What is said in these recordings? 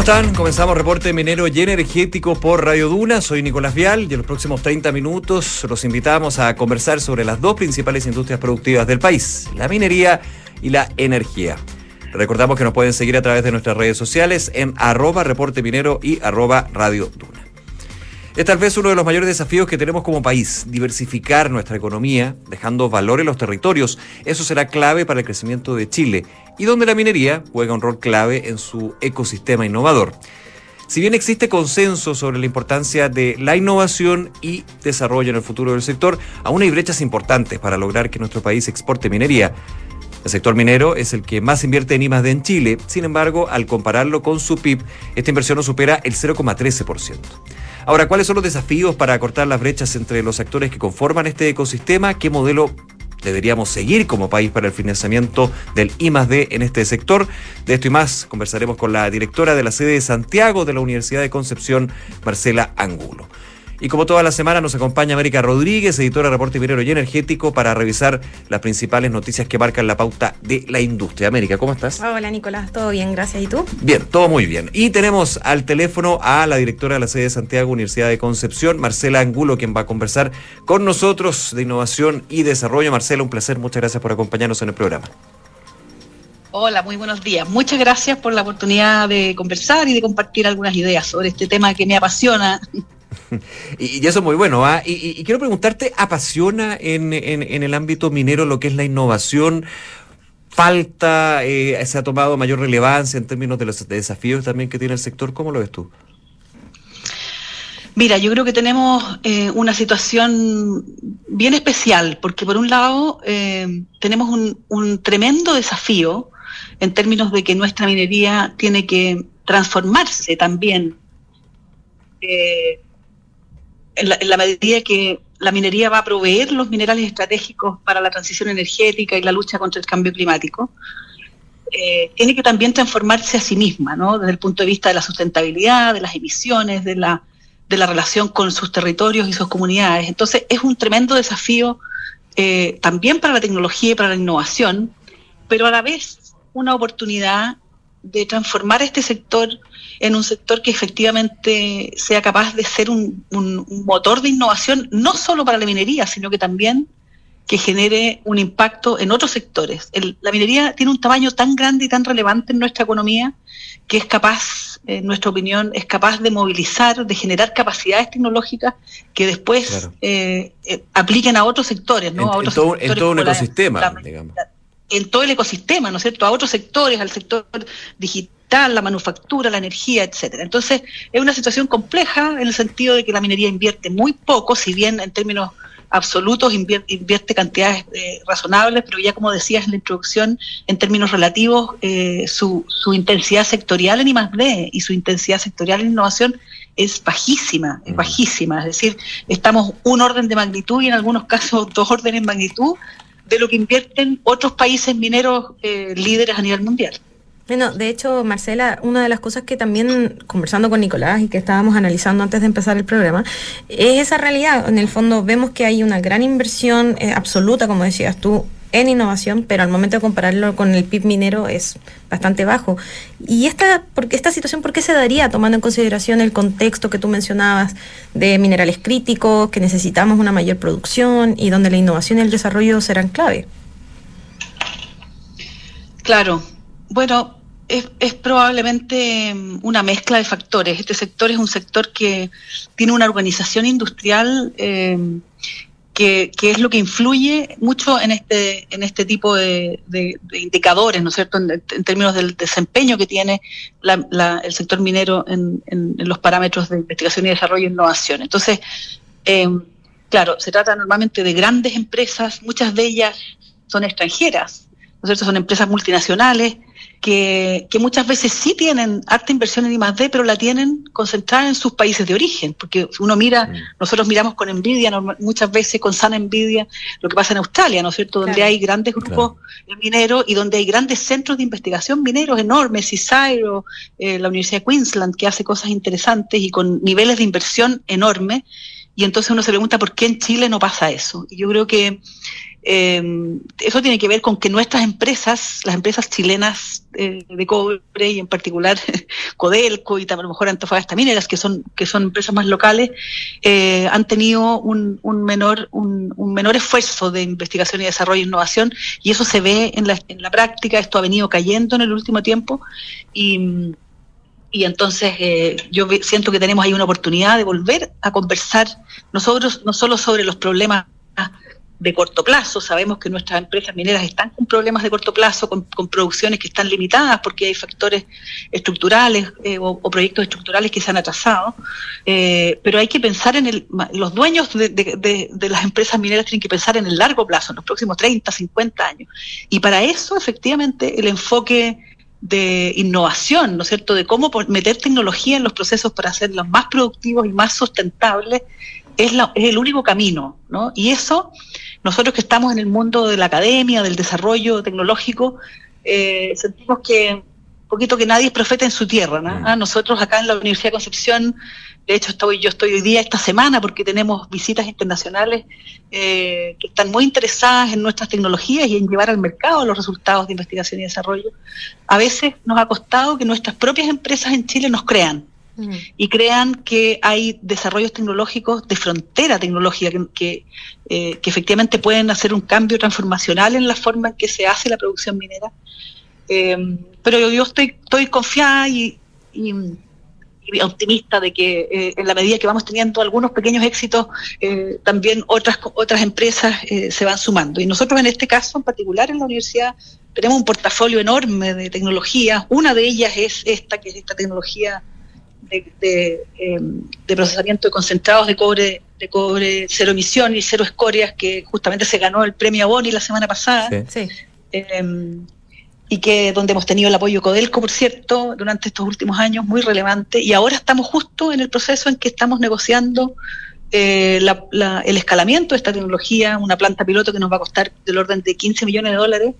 ¿Cómo están? Comenzamos reporte minero y energético por Radio Duna. Soy Nicolás Vial y en los próximos 30 minutos los invitamos a conversar sobre las dos principales industrias productivas del país, la minería y la energía. Recordamos que nos pueden seguir a través de nuestras redes sociales en arroba reporte minero y arroba Radio Duna. Es tal vez uno de los mayores desafíos que tenemos como país, diversificar nuestra economía, dejando valor en los territorios. Eso será clave para el crecimiento de Chile y donde la minería juega un rol clave en su ecosistema innovador. Si bien existe consenso sobre la importancia de la innovación y desarrollo en el futuro del sector, aún hay brechas importantes para lograr que nuestro país exporte minería. El sector minero es el que más invierte en I+D en Chile, sin embargo, al compararlo con su PIB, esta inversión no supera el 0,13%. Ahora, ¿cuáles son los desafíos para acortar las brechas entre los actores que conforman este ecosistema? ¿Qué modelo deberíamos seguir como país para el financiamiento del I+D en este sector. De esto y más conversaremos con la directora de la sede de Santiago de la Universidad de Concepción, Marcela Angulo. Y como toda la semana nos acompaña América Rodríguez, editora de Reporte Minero y Energético, para revisar las principales noticias que marcan la pauta de la industria. América, ¿cómo estás? Hola Nicolás, todo bien, gracias. ¿Y tú? Bien, todo muy bien. Y tenemos al teléfono a la directora de la sede de Santiago, Universidad de Concepción, Marcela Angulo, quien va a conversar con nosotros de innovación y desarrollo. Marcela, un placer, muchas gracias por acompañarnos en el programa. Hola, muy buenos días. Muchas gracias por la oportunidad de conversar y de compartir algunas ideas sobre este tema que me apasiona y, eso es muy bueno. ¿ah? Y, quiero preguntarte, ¿apasiona en, el ámbito minero lo que es la innovación? ¿Falta, eh, se ha tomado mayor relevancia en términos de los desafíos también que tiene el sector? ¿Cómo lo ves tú? Mira, yo creo que tenemos eh, una situación bien especial, porque por un lado eh, tenemos un, tremendo desafío en términos de que nuestra minería tiene que transformarse también en la, medida que la minería va a proveer los minerales estratégicos para la transición energética y la lucha contra el cambio climático, eh, tiene que también transformarse a sí misma, ¿no? Desde el punto de vista de la sustentabilidad, de las emisiones, de la, de la relación con sus territorios y sus comunidades. Entonces, es un tremendo desafío eh, también para la tecnología y para la innovación, pero a la vez una oportunidad de transformar este sector en un sector que efectivamente sea capaz de ser un, motor de innovación, no solo para la minería, sino que también que genere un impacto en otros sectores. la minería tiene un tamaño tan grande y tan relevante en nuestra economía que es capaz, en nuestra opinión, es capaz de movilizar, de generar capacidades tecnológicas que después eh, eh, apliquen a otros sectores, ¿no? a otros todo, en todo un ecosistema, digamos en todo el ecosistema, ¿no es cierto?, a otros sectores, al sector digital, la manufactura, la energía, etcétera. Entonces, es una situación compleja en el sentido de que la minería invierte muy poco, si bien en términos absolutos invierte, cantidades eh, razonables, pero ya como decías en la introducción, en términos relativos, eh, su, su, intensidad sectorial en I+.D. y su intensidad sectorial en innovación es bajísima, es mm. bajísima. Es decir, estamos un orden de magnitud y en algunos casos dos órdenes de magnitud de lo que invierten otros países mineros eh, líderes a nivel mundial. Bueno, de hecho, Marcela, una de las cosas que también conversando con Nicolás y que estábamos analizando antes de empezar el programa, es esa realidad. En el fondo vemos que hay una gran inversión eh, absoluta, como decías tú, en innovación, pero al momento de compararlo con el PIB minero es bastante bajo. ¿Y esta, porque esta situación por qué se daría tomando en consideración el contexto que tú mencionabas de minerales críticos, que necesitamos una mayor producción y donde la innovación y el desarrollo serán clave? Claro, bueno, es, probablemente una mezcla de factores. Este sector es un sector que tiene una organización industrial eh, que, es lo que influye mucho en este, en este tipo de, indicadores, ¿no es cierto?, en, términos del desempeño que tiene el sector minero en, los parámetros de investigación y desarrollo e innovación. Entonces, eh, claro, se trata normalmente de grandes empresas, muchas de ellas son extranjeras, ¿no es cierto?, son empresas multinacionales que, muchas veces sí tienen harta inversión en I+.D., pero la tienen concentrada en sus países de origen, porque uno mira, nosotros miramos con envidia, muchas veces con sana envidia, lo que pasa en Australia, ¿no es cierto?, donde hay grandes grupos mineros y donde hay grandes centros de investigación mineros enormes, CSIRO, eh, la Universidad de Queensland, que hace cosas interesantes y con niveles de inversión enormes, y entonces uno se pregunta por qué en Chile no pasa eso. Y yo creo que Eh, eso tiene que ver con que nuestras empresas, las empresas chilenas eh, de cobre y en particular Codelco y a lo mejor Antofagasta Mineras, que son, que son empresas más locales, eh, han tenido un, un menor, un, un, menor esfuerzo de investigación y desarrollo e innovación y eso se ve en la, en la práctica, esto ha venido cayendo en el último tiempo y y entonces eh, yo siento que tenemos ahí una oportunidad de volver a conversar nosotros no solo sobre los problemas de corto plazo, sabemos que nuestras empresas mineras están con problemas de corto plazo, con, con producciones que están limitadas porque hay factores estructurales eh, o, proyectos estructurales que se han atrasado, eh, pero hay que pensar en el, los dueños de, de, de, de, las empresas mineras tienen que pensar en el largo plazo, en los próximos 30, 50 años. Y para eso, efectivamente, el enfoque de innovación, ¿no es cierto?, de cómo meter tecnología en los procesos para hacerlos más productivos y más sustentables, es, la, es el único camino, ¿no? Y eso, nosotros que estamos en el mundo de la academia, del desarrollo tecnológico, eh, sentimos que un poquito que nadie es profeta en su tierra, ¿no? Mm. Nosotros acá en la Universidad de Concepción de hecho, estoy, yo estoy hoy día, esta semana, porque tenemos visitas internacionales eh, que están muy interesadas en nuestras tecnologías y en llevar al mercado los resultados de investigación y desarrollo. A veces nos ha costado que nuestras propias empresas en Chile nos crean mm. y crean que hay desarrollos tecnológicos de frontera tecnológica que, eh, que, efectivamente pueden hacer un cambio transformacional en la forma en que se hace la producción minera. Eh, pero yo, yo, estoy, estoy confiada y, optimista de que eh, en la medida que vamos teniendo algunos pequeños éxitos, eh, también otras, otras empresas se van sumando. Y nosotros en este caso en particular en la universidad tenemos un portafolio enorme de tecnologías. Una de ellas es esta, que es esta tecnología de, de, de procesamiento de concentrados de cobre de cobre cero emisión y cero escorias, que justamente se ganó el premio Boni la semana pasada. Sí. Eh, y que donde hemos tenido el apoyo Codelco, por cierto, durante estos últimos años, muy relevante, y ahora estamos justo en el proceso en que estamos negociando eh, la, la, el escalamiento de esta tecnología, una planta piloto que nos va a costar del orden de 15 millones de dólares,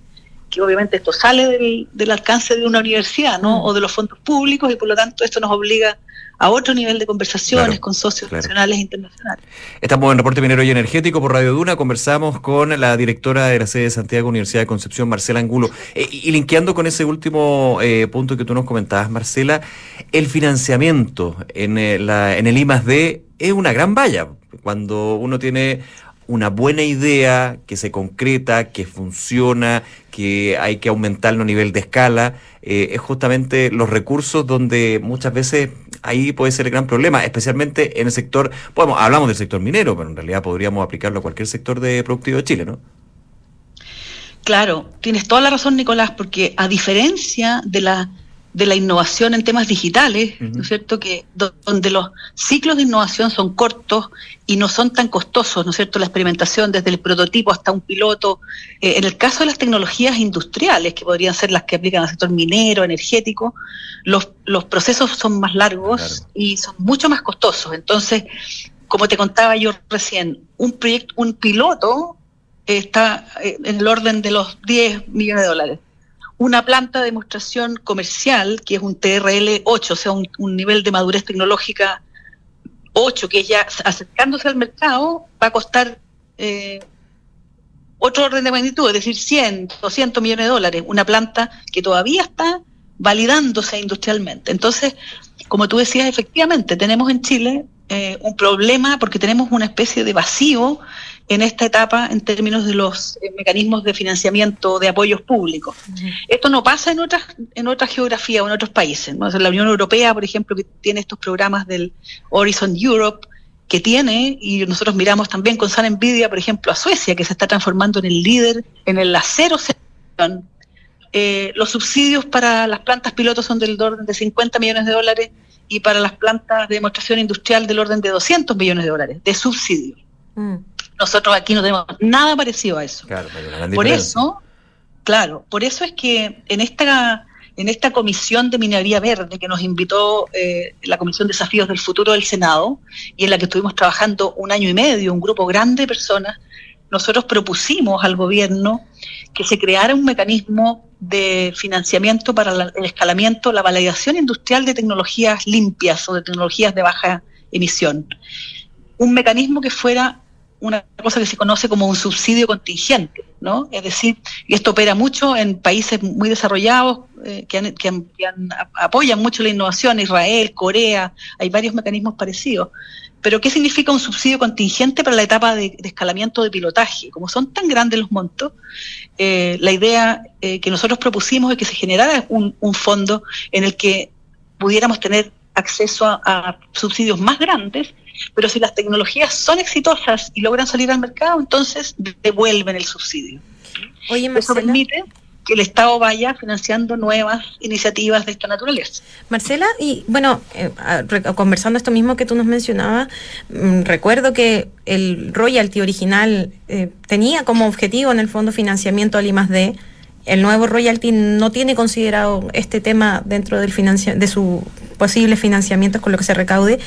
que obviamente esto sale del, del alcance de una universidad, ¿no? Mm. O de los fondos públicos, y por lo tanto esto nos obliga a otro nivel de conversaciones claro, con socios claro. nacionales e internacionales. Estamos en Reporte Minero y Energético por Radio Duna. Conversamos con la directora de la sede de Santiago, Universidad de Concepción, Marcela Angulo. Eh, y linkeando con ese último eh, punto que tú nos comentabas, Marcela, el financiamiento en, eh, la, en el I D es una gran valla. Cuando uno tiene una buena idea que se concreta, que funciona, que hay que aumentarlo a nivel de escala, eh, es justamente los recursos donde muchas veces ahí puede ser el gran problema, especialmente en el sector, bueno, hablamos del sector minero, pero en realidad podríamos aplicarlo a cualquier sector de productivo de Chile, ¿no? Claro, tienes toda la razón, Nicolás, porque a diferencia de la de la innovación en temas digitales, uh -huh. ¿no es cierto? Que donde los ciclos de innovación son cortos y no son tan costosos, ¿no es cierto? La experimentación desde el prototipo hasta un piloto. Eh, en el caso de las tecnologías industriales, que podrían ser las que aplican al sector minero, energético, los, los procesos son más largos claro. y son mucho más costosos. Entonces, como te contaba yo recién, un proyecto, un piloto está eh, en el orden de los 10 millones de dólares una planta de demostración comercial, que es un TRL 8, o sea, un, un, nivel de madurez tecnológica 8, que ya acercándose al mercado va a costar eh, otro orden de magnitud, es decir, 100, 200 millones de dólares, una planta que todavía está validándose industrialmente. Entonces, como tú decías, efectivamente, tenemos en Chile eh, un problema porque tenemos una especie de vacío en esta etapa en términos de los eh, mecanismos de financiamiento de apoyos públicos. Uh -huh. Esto no pasa en otras en otras geografías o en otros países. ¿no? O sea, la Unión Europea, por ejemplo, que tiene estos programas del Horizon Europe, que tiene, y nosotros miramos también con sana envidia, por ejemplo, a Suecia, que se está transformando en el líder en el acero eh, los subsidios para las plantas pilotos son del orden de 50 millones de dólares y para las plantas de demostración industrial del orden de 200 millones de dólares de subsidios. Mm. Nosotros aquí no tenemos nada parecido a eso. Claro, por eso, claro, por eso es que en esta en esta comisión de minería verde que nos invitó eh, la Comisión de Desafíos del Futuro del Senado y en la que estuvimos trabajando un año y medio, un grupo grande de personas, nosotros propusimos al gobierno que se creara un mecanismo de financiamiento para la, el escalamiento, la validación industrial de tecnologías limpias o de tecnologías de baja emisión. Un mecanismo que fuera una cosa que se conoce como un subsidio contingente, ¿no? Es decir, y esto opera mucho en países muy desarrollados eh, que, apoyan mucho la innovación, Israel, Corea, hay varios mecanismos parecidos. Pero ¿qué significa un subsidio contingente para la etapa de, escalamiento de pilotaje? Como son tan grandes los montos, eh, la idea eh, que nosotros propusimos es que se generara un, fondo en el que pudiéramos tener acceso a, subsidios más grandes, pero si las tecnologías son exitosas y logran salir al mercado, entonces devuelven el subsidio. Oye, Eso permite que el Estado vaya financiando nuevas iniciativas de esta naturaleza. Marcela, y bueno, eh, conversando esto mismo que tú nos mencionabas, mm, recuerdo que el royalty original eh, tenía como objetivo en el fondo financiamiento al I+D. El nuevo royalty no tiene considerado este tema dentro del de sus posibles financiamientos con lo que se recaude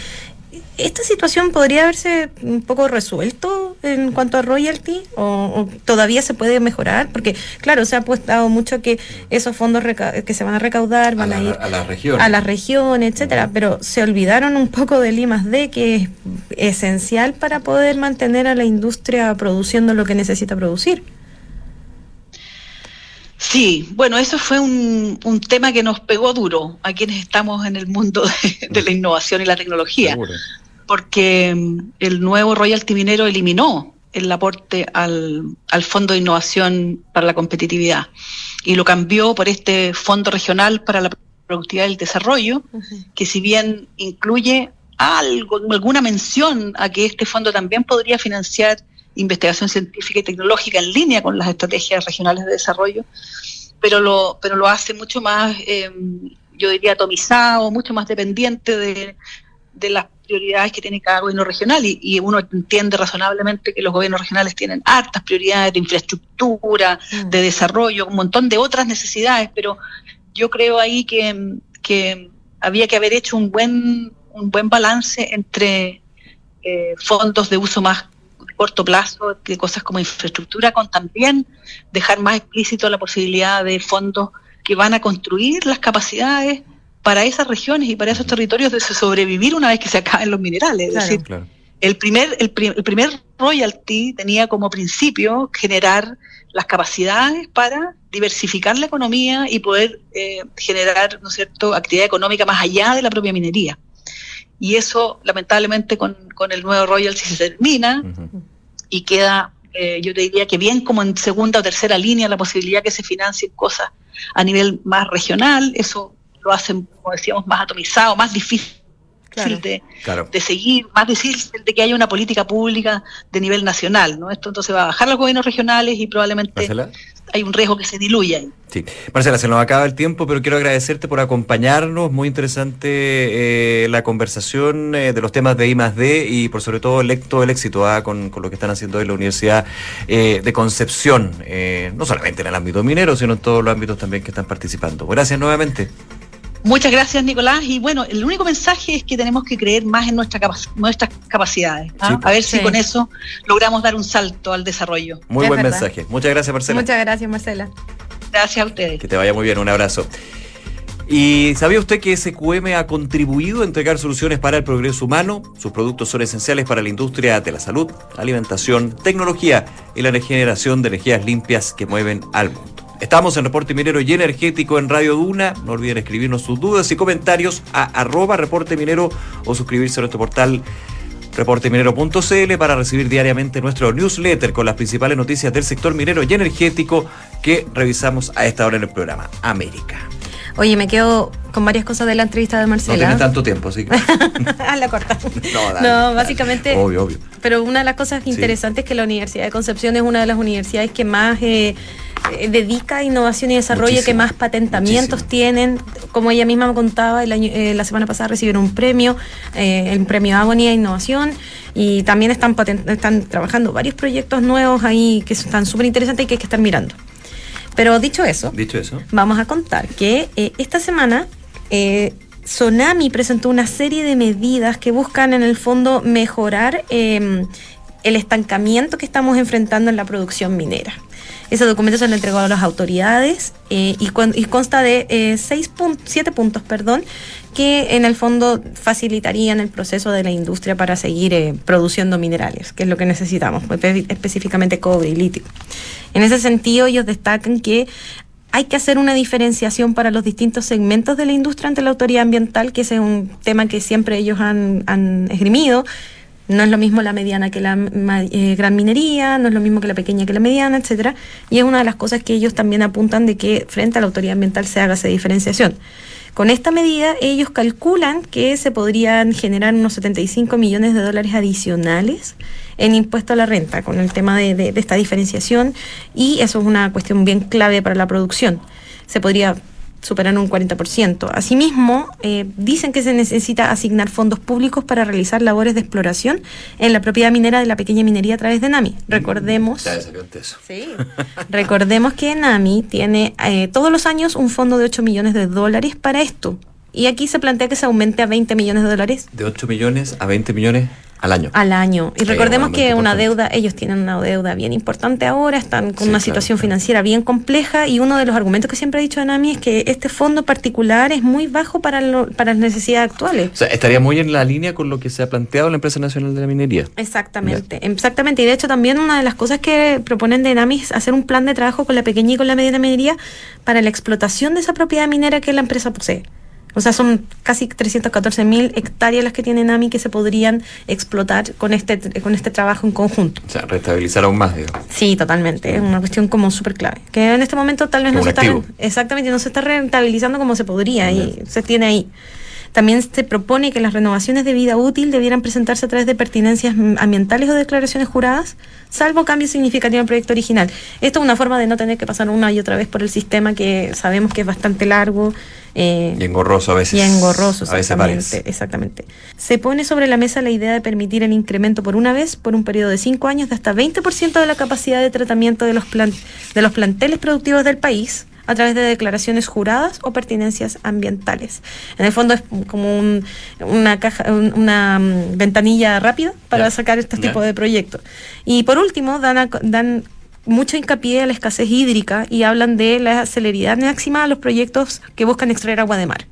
¿Esta situación podría haberse un poco resuelto en cuanto a royalty o, todavía se puede mejorar? Porque, claro, se ha apostado mucho que esos fondos que se van a recaudar van a, ir a las regiones, a las regiones etcétera, pero se olvidaron un poco del I D, que es esencial para poder mantener a la industria produciendo lo que necesita producir. Sí, bueno, eso fue un, tema que nos pegó duro a quienes estamos en el mundo de, la innovación y la tecnología porque mm, el nuevo royalty minero eliminó el aporte al, Fondo de Innovación para la Competitividad y lo cambió por este Fondo Regional para la Productividad y el Desarrollo, que si bien incluye algo, alguna mención a que este fondo también podría financiar investigación científica y tecnológica en línea con las estrategias regionales de desarrollo, pero lo, pero lo hace mucho más, eh, yo diría, atomizado, mucho más dependiente de, de las prioridades que tiene cada gobierno regional y, uno entiende razonablemente que los gobiernos regionales tienen hartas prioridades de infraestructura, mm. de desarrollo, un montón de otras necesidades, pero yo creo ahí que, que había que haber hecho un buen, un buen balance entre eh, fondos de uso más corto plazo, de cosas como infraestructura, con también dejar más explícito la posibilidad de fondos que van a construir las capacidades para esas regiones y para esos territorios de sobrevivir una vez que se acaben los minerales. es decir, el, primer, el, primer royalty tenía como principio generar las capacidades para diversificar la economía y poder eh, generar, ¿no es cierto?, actividad económica más allá de la propia minería. Y eso, lamentablemente, con, el nuevo royalty se termina y queda, eh, yo te diría que bien como en segunda o tercera línea la posibilidad que se financien cosas a nivel más regional, eso lo hacen, como decíamos, más atomizado, más difícil De, de, seguir, más difícil de que haya una política pública de nivel nacional, ¿no? Esto entonces va a bajar los gobiernos regionales y probablemente hay un riesgo que se diluya. Sí. Marcela, se nos acaba el tiempo, pero quiero agradecerte por acompañarnos. Muy interesante eh, la conversación eh, de los temas de I D y por sobre todo el, todo el éxito ah, con, lo que están haciendo hoy la Universidad eh, de Concepción, no solamente en el ámbito minero, sino en todos los ámbitos también que están participando. Gracias nuevamente. Muchas gracias, Nicolás. Y bueno, el único mensaje es que tenemos que creer más en nuestra nuestras capacidades. ¿ah? a ver si con eso logramos dar un salto al desarrollo. Muy buen mensaje. Muchas gracias, Marcela. Muchas gracias, Marcela. Gracias a ustedes. Que te vaya muy bien. Un abrazo. ¿Y sabía usted que SQM ha contribuido a entregar soluciones para el progreso humano? Sus productos son esenciales para la industria de la salud, alimentación, tecnología y la generación de energías limpias que mueven al mundo. Estamos en Reporte Minero y Energético en Radio Duna. No olviden escribirnos sus dudas y comentarios a arroba Reporte Minero o suscribirse a nuestro portal reporteminero.cl para recibir diariamente nuestro newsletter con las principales noticias del sector minero y energético que revisamos a esta hora en el programa América. Oye, me quedo con varias cosas de la entrevista de Marcela. No tiene tanto tiempo, así que. a la corta. No, no básicamente. Obvio, obvio. Pero una de las cosas interesantes es que la Universidad de Concepción es una de las universidades que más eh, dedica a innovación y desarrollo, que más patentamientos tienen. Como ella misma me contaba, eh, la semana pasada recibieron un premio, el premio Agonía de Innovación, y también están, están trabajando varios proyectos nuevos ahí que están súper interesantes y que hay que estar mirando. Pero dicho eso, dicho eso, vamos a contar que esta semana eh, Sonami presentó una serie de medidas que buscan en el fondo mejorar em, el estancamiento que estamos enfrentando en la producción minera. Ese documento se lo entregó a las autoridades eh, y, consta de eh, seis siete puntos perdón, que en el fondo facilitarían el proceso de la industria para seguir eh, produciendo minerales, que es lo que necesitamos, específicamente cobre y litio. En ese sentido, ellos destacan que hay que hacer una diferenciación para los distintos segmentos de la industria ante la autoridad ambiental, que ese es un tema que siempre ellos han, han esgrimido. No es lo mismo la mediana que la eh, gran minería, no es lo mismo que la pequeña que la mediana, etcétera. Y es una de las cosas que ellos también apuntan de que frente a la autoridad ambiental se haga esa diferenciación. Con esta medida, ellos calculan que se podrían generar unos 75 millones de dólares adicionales en impuesto a la renta con el tema de, esta diferenciación y eso es una cuestión bien clave para la producción. Se podría superar un 40%. Asimismo, eh, dicen que se necesita asignar fondos públicos para realizar labores de exploración en la propiedad minera de la pequeña minería a través de NAMI. Recordemos, sí, recordemos que NAMI tiene eh, todos los años un fondo de 8 millones de dólares para esto. Y aquí se plantea que se aumente a 20 millones de dólares. De 8 millones a 20 millones al año. Al año. Y recordemos que una deuda, ellos tienen una deuda bien importante ahora, están con una situación financiera bien compleja y uno de los argumentos que siempre ha dicho Anami es que este fondo particular es muy bajo para, para las necesidades actuales. O sea, estaría muy en la línea con lo que se ha planteado la empresa nacional de la minería. Exactamente, exactamente. Y de hecho también una de las cosas que proponen de Enami es hacer un plan de trabajo con la pequeña y con la mediana minería para la explotación de esa propiedad minera que la empresa posee. O sea, son casi 314 mil hectáreas las que tienen AMI que se podrían explotar con este, con este trabajo en conjunto. O sea, restabilizar aún más, digamos. Sí, totalmente. Es una cuestión como súper clave. Que en este momento tal vez no se está... Exactamente, no se está rentabilizando como se podría y se tiene ahí. También se propone que las renovaciones de vida útil debieran presentarse a través de pertinencias ambientales o declaraciones juradas, salvo cambio significativo en el proyecto original. Esto es una forma de no tener que pasar una y otra vez por el sistema que sabemos que es bastante largo. Eh, y engorroso a veces. Y engorroso, exactamente, exactamente. Se pone sobre la mesa la idea de permitir el incremento por una vez, por un periodo de cinco años, de hasta 20% de la capacidad de tratamiento de los, de los planteles productivos del país a través de declaraciones juradas o pertinencias ambientales. En el fondo es como una caja, una mm, ventanilla rápida para sacar este tipo de proyectos. Y por último, dan, dan mucho hincapié a la escasez hídrica y hablan de la celeridad máxima a los proyectos que buscan extraer agua de mar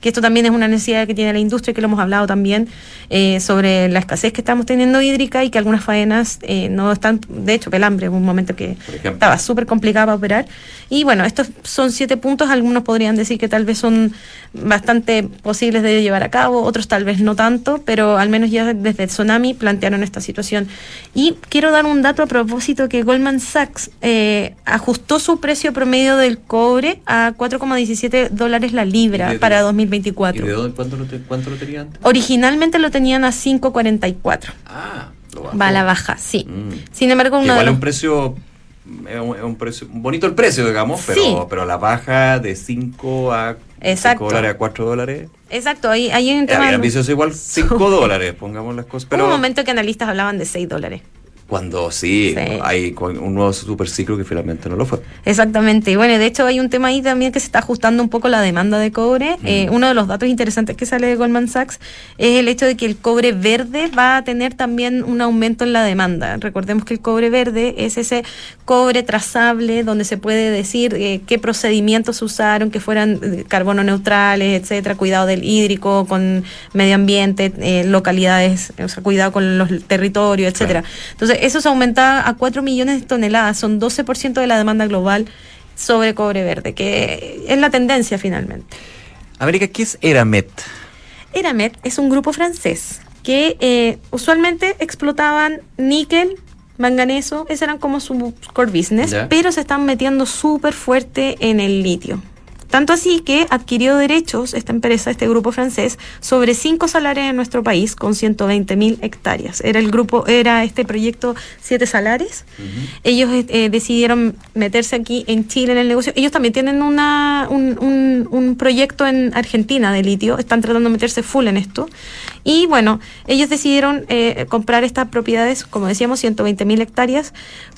que esto también es una necesidad que tiene la industria, que lo hemos hablado también, eh, sobre la escasez que estamos teniendo hídrica y que algunas faenas eh, no están, de hecho, Pelambre en un momento que estaba súper complicado para operar. Y bueno, estos son siete puntos, algunos podrían decir que tal vez son bastante posibles de llevar a cabo, otros tal vez no tanto, pero al menos ya desde el Tsunami plantearon esta situación. Y quiero dar un dato a propósito que Goldman Sachs eh, ajustó su precio promedio del cobre a 4,17 dólares la libra para 2020 2024. ¿Y de dónde, cuánto, lo cuánto lo tenían antes? Originalmente lo tenían a 5.44. Ah, lo bajó. Va a la baja, sí. Mm. Sin embargo, una igual es un precio es un, precio bonito el precio, digamos, pero, pero la baja de 5 a Exacto. dólares a 4 dólares. Exacto, ahí hay un tema. ambicioso igual 5 dólares, pongamos las cosas. Pero... Hubo un momento que analistas hablaban de 6 dólares. Cuando sí, hay un nuevo superciclo que finalmente no lo fue. Exactamente. Y bueno, de hecho hay un tema ahí también que se está ajustando un poco la demanda de cobre. Eh, uno de los datos interesantes que sale de Goldman Sachs es el hecho de que el cobre verde va a tener también un aumento en la demanda. Recordemos que el cobre verde es ese cobre trazable donde se puede decir eh, qué procedimientos usaron, que fueran eh, carbono neutrales, etcétera, cuidado del hídrico, con medio ambiente, localidades, o sea, cuidado con los territorios, etcétera. Entonces, eso se aumenta a 4 millones de toneladas, son 12% de la demanda global sobre cobre verde, que es la tendencia finalmente. América, ¿qué es Eramet? Eramet es un grupo francés que eh, usualmente explotaban níquel, manganeso, ese eran como su core business, pero se están metiendo súper fuerte en el litio. Tanto así que adquirió derechos esta empresa, este grupo francés, sobre cinco salares en nuestro país con 120 mil hectáreas. Era el grupo, era este proyecto Siete Salares. Ellos eh, decidieron meterse aquí en Chile en el negocio. Ellos también tienen una, un, un, proyecto en Argentina de litio, están tratando de meterse full en esto. Y bueno, ellos decidieron eh, comprar estas propiedades, como decíamos, 120 mil hectáreas,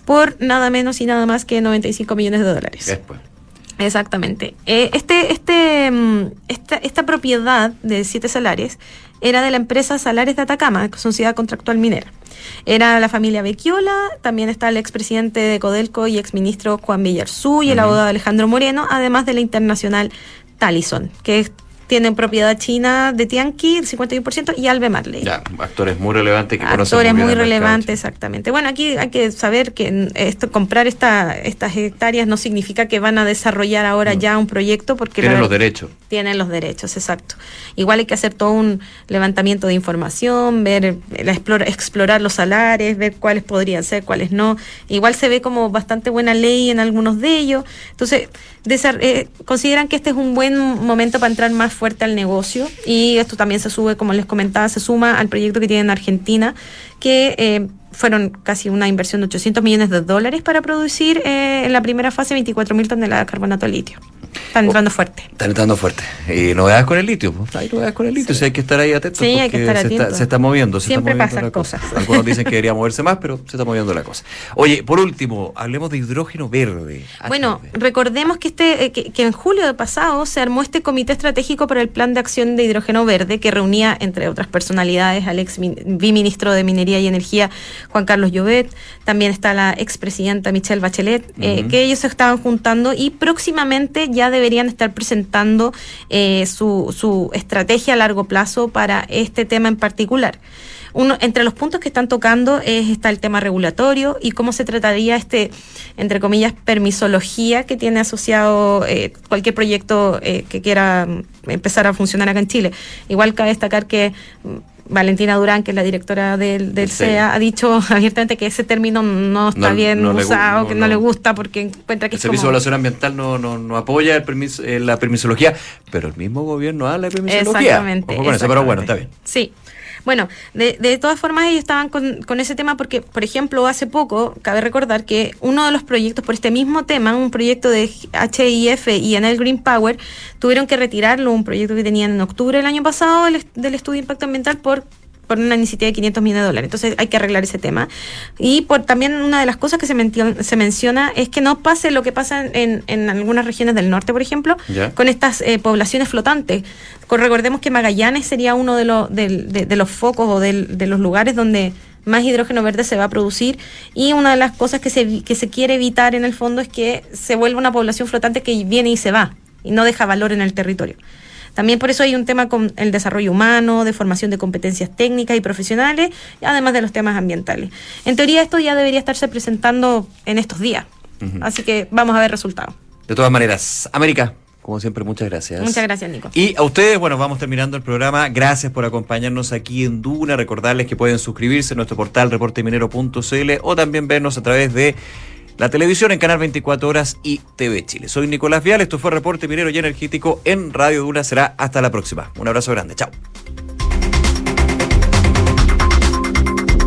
por nada menos y nada más que 95 millones de dólares. Después. Exactamente. Eh, este, este, mm, esta, esta propiedad de siete salares era de la empresa Salares de Atacama, sociedad contractual minera. Era la familia Becchiola, también está el expresidente de Codelco y exministro Juan Villarzú y el abogado Alejandro Moreno, además de la internacional Talison, que es tienen propiedad china de Tianqi, el 51%, y Albe Marley. Ya, actores muy relevantes que conocen Actores muy, muy relevantes, exactamente. Bueno, aquí hay que saber que esto, comprar esta, estas hectáreas no significa que van a desarrollar ahora ya un proyecto porque... Tienen los derechos. Tienen los derechos, exacto. Igual hay que hacer todo un levantamiento de información, ver, la explorar los salares, ver cuáles podrían ser, cuáles no. Igual se ve como bastante buena ley en algunos de ellos. Entonces, eh, consideran que este es un buen momento para entrar más fuerte al negocio y esto también se sube, como les comentaba, se suma al proyecto que tiene en Argentina, que eh, fueron casi una inversión de 800 millones de dólares para producir eh, en la primera fase 24 mil toneladas de carbonato de litio. Están entrando fuerte. Están entrando fuerte. Y novedades con el litio. Pues. Hay novedades con el litio. Sí. hay que estar ahí atentos. Sí, hay que estar atentos. Se está, moviendo. Siempre pasan cosas. Algunos dicen que debería moverse más, pero se está moviendo la cosa. Oye, por último, hablemos de hidrógeno verde. Bueno, recordemos que, este, eh, que, en julio de pasado se armó este comité estratégico para el plan de acción de hidrógeno verde que reunía, entre otras personalidades, al ex biministro de Minería y Energía, Juan Carlos Llobet. También está la expresidenta Michelle Bachelet, eh, que ellos se estaban juntando y próximamente ya deberían estar presentando eh, su, su estrategia a largo plazo para este tema en particular. Uno, entre los puntos que están tocando es, está el tema regulatorio y cómo se trataría este, entre comillas, permisología que tiene asociado eh, cualquier proyecto eh, que quiera mm, empezar a funcionar acá en Chile. Igual cabe destacar que mm, Valentina Durán, que es la directora del, del CEA, ha dicho abiertamente que ese término no está bien usado, que no, le gusta porque encuentra que el Servicio de Evaluación Ambiental no, no, apoya el permiso, eh, la permisología, pero el mismo gobierno habla de permisología. Exactamente. con eso, pero bueno, está bien. Sí. Bueno, de, de todas formas ellos estaban con, con, ese tema porque, por ejemplo, hace poco, cabe recordar que uno de los proyectos por este mismo tema, un proyecto de HIF y Enel Green Power, tuvieron que retirarlo, un proyecto que tenían en octubre del año pasado del, del estudio de impacto ambiental por por una iniciativa de 500 millones de dólares. Entonces hay que arreglar ese tema. Y por también una de las cosas que se, se menciona es que no pase lo que pasa en, en algunas regiones del norte, por ejemplo, con estas eh, poblaciones flotantes. recordemos que Magallanes sería uno de, los de, los focos o de los lugares donde más hidrógeno verde se va a producir y una de las cosas que se, que se quiere evitar en el fondo es que se vuelva una población flotante que viene y se va y no deja valor en el territorio. También por eso hay un tema con el desarrollo humano, de formación de competencias técnicas y profesionales, además de los temas ambientales. En teoría esto ya debería estarse presentando en estos días. Así que vamos a ver resultados. De todas maneras, América, como siempre, muchas gracias. Muchas gracias, Nico. Y a ustedes, bueno, vamos terminando el programa. Gracias por acompañarnos aquí en Duna. Recordarles que pueden suscribirse a nuestro portal reporteminero.cl o también vernos a través de la televisión en Canal 24 Horas y TV Chile. Soy Nicolás Vial, esto fue Reporte Minero y Energético en Radio Duna. Será hasta la próxima. Un abrazo grande, chao.